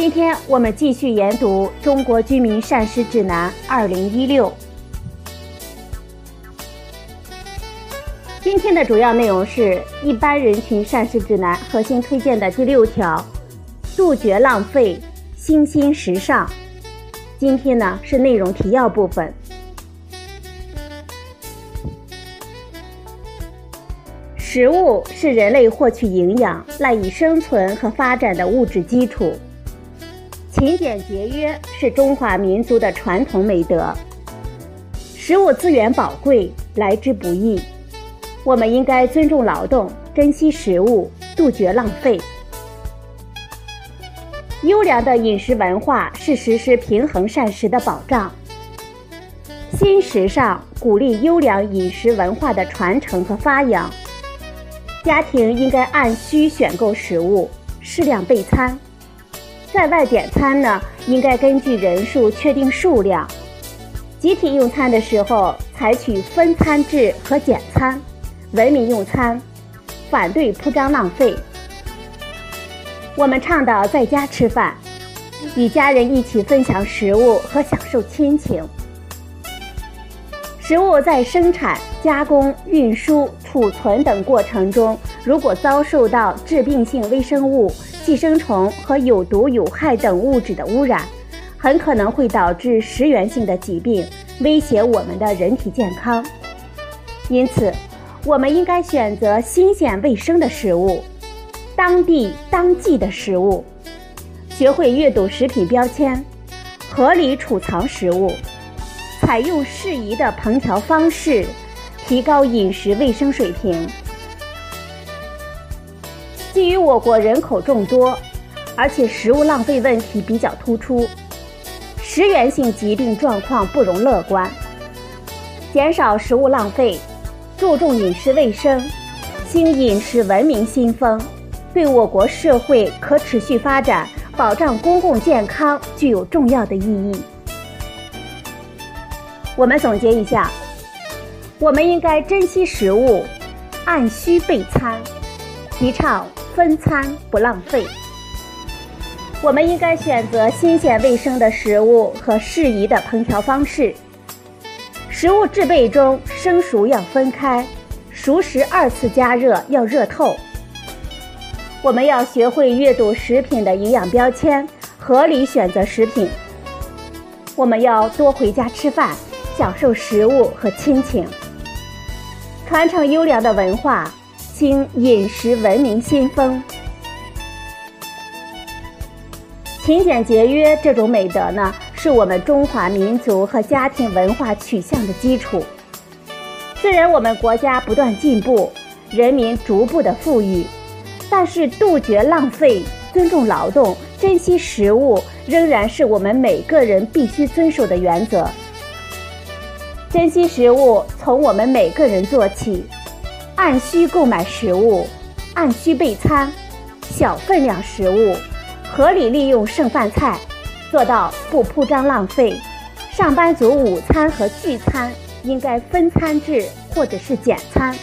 今天我们继续研读《中国居民膳食指南（二零一六）》。今天的主要内容是一般人群膳食指南核心推荐的第六条：杜绝浪费，新兴时尚。今天呢是内容提要部分。食物是人类获取营养、赖以生存和发展的物质基础。勤俭节约是中华民族的传统美德。食物资源宝贵，来之不易，我们应该尊重劳动，珍惜食物，杜绝浪费。优良的饮食文化是实施平衡膳食的保障。新时尚鼓励优良饮食文化的传承和发扬。家庭应该按需选购食物，适量备餐。在外点餐呢，应该根据人数确定数量。集体用餐的时候，采取分餐制和简餐，文明用餐，反对铺张浪费。我们倡导在家吃饭，与家人一起分享食物和享受亲情。食物在生产、加工、运输、储存等过程中，如果遭受到致病性微生物、寄生虫和有毒有害等物质的污染，很可能会导致食源性的疾病，威胁我们的人体健康。因此，我们应该选择新鲜卫生的食物，当地当季的食物，学会阅读食品标签，合理储藏食物。采用适宜的烹调方式，提高饮食卫生水平。基于我国人口众多，而且食物浪费问题比较突出，食源性疾病状况不容乐观。减少食物浪费，注重饮食卫生，兴饮食文明新风，对我国社会可持续发展、保障公共健康具有重要的意义。我们总结一下，我们应该珍惜食物，按需备餐，提倡分餐不浪费。我们应该选择新鲜卫生的食物和适宜的烹调方式。食物制备中生熟要分开，熟食二次加热要热透。我们要学会阅读食品的营养标签，合理选择食品。我们要多回家吃饭。享受食物和亲情，传承优良的文化，兴饮食文明新风。勤俭节约这种美德呢，是我们中华民族和家庭文化取向的基础。虽然我们国家不断进步，人民逐步的富裕，但是杜绝浪费、尊重劳动、珍惜食物，仍然是我们每个人必须遵守的原则。珍惜食物，从我们每个人做起，按需购买食物，按需备餐，小分量食物，合理利用剩饭菜，做到不铺张浪费。上班族午餐和聚餐应该分餐制或者是简餐。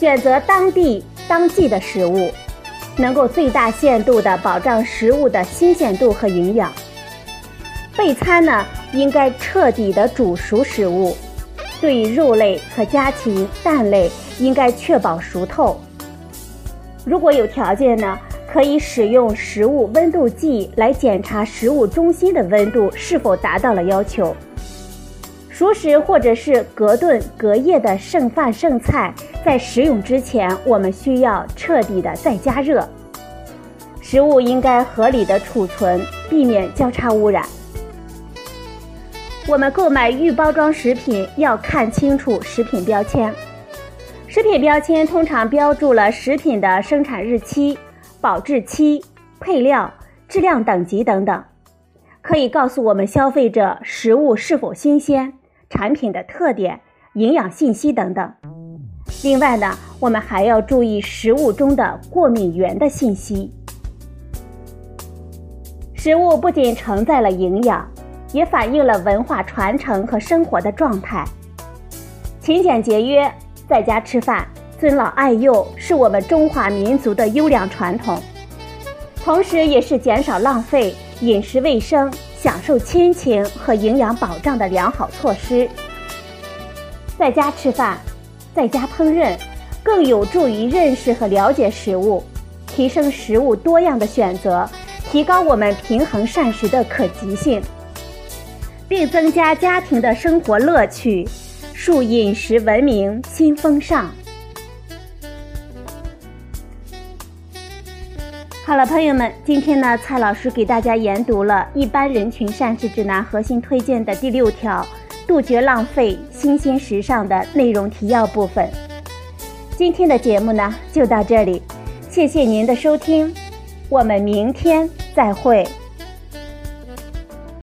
选择当地当季的食物，能够最大限度地保障食物的新鲜度和营养。备餐呢，应该彻底的煮熟食物，对于肉类和家禽、蛋类，应该确保熟透。如果有条件呢，可以使用食物温度计来检查食物中心的温度是否达到了要求。熟食或者是隔顿、隔夜的剩饭剩菜，在食用之前，我们需要彻底的再加热。食物应该合理的储存，避免交叉污染。我们购买预包装食品要看清楚食品标签。食品标签通常标注了食品的生产日期、保质期、配料、质量等级等等，可以告诉我们消费者食物是否新鲜、产品的特点、营养信息等等。另外呢，我们还要注意食物中的过敏源的信息。食物不仅承载了营养，也反映了文化传承和生活的状态。勤俭节约，在家吃饭，尊老爱幼，是我们中华民族的优良传统，同时也是减少浪费、饮食卫生、享受亲情和营养保障的良好措施。在家吃饭。在家烹饪，更有助于认识和了解食物，提升食物多样的选择，提高我们平衡膳食的可及性，并增加家庭的生活乐趣，树饮食文明新风尚。好了，朋友们，今天呢，蔡老师给大家研读了一般人群膳食指南核心推荐的第六条。杜绝浪费，新鲜时尚的内容提要部分。今天的节目呢，就到这里，谢谢您的收听，我们明天再会。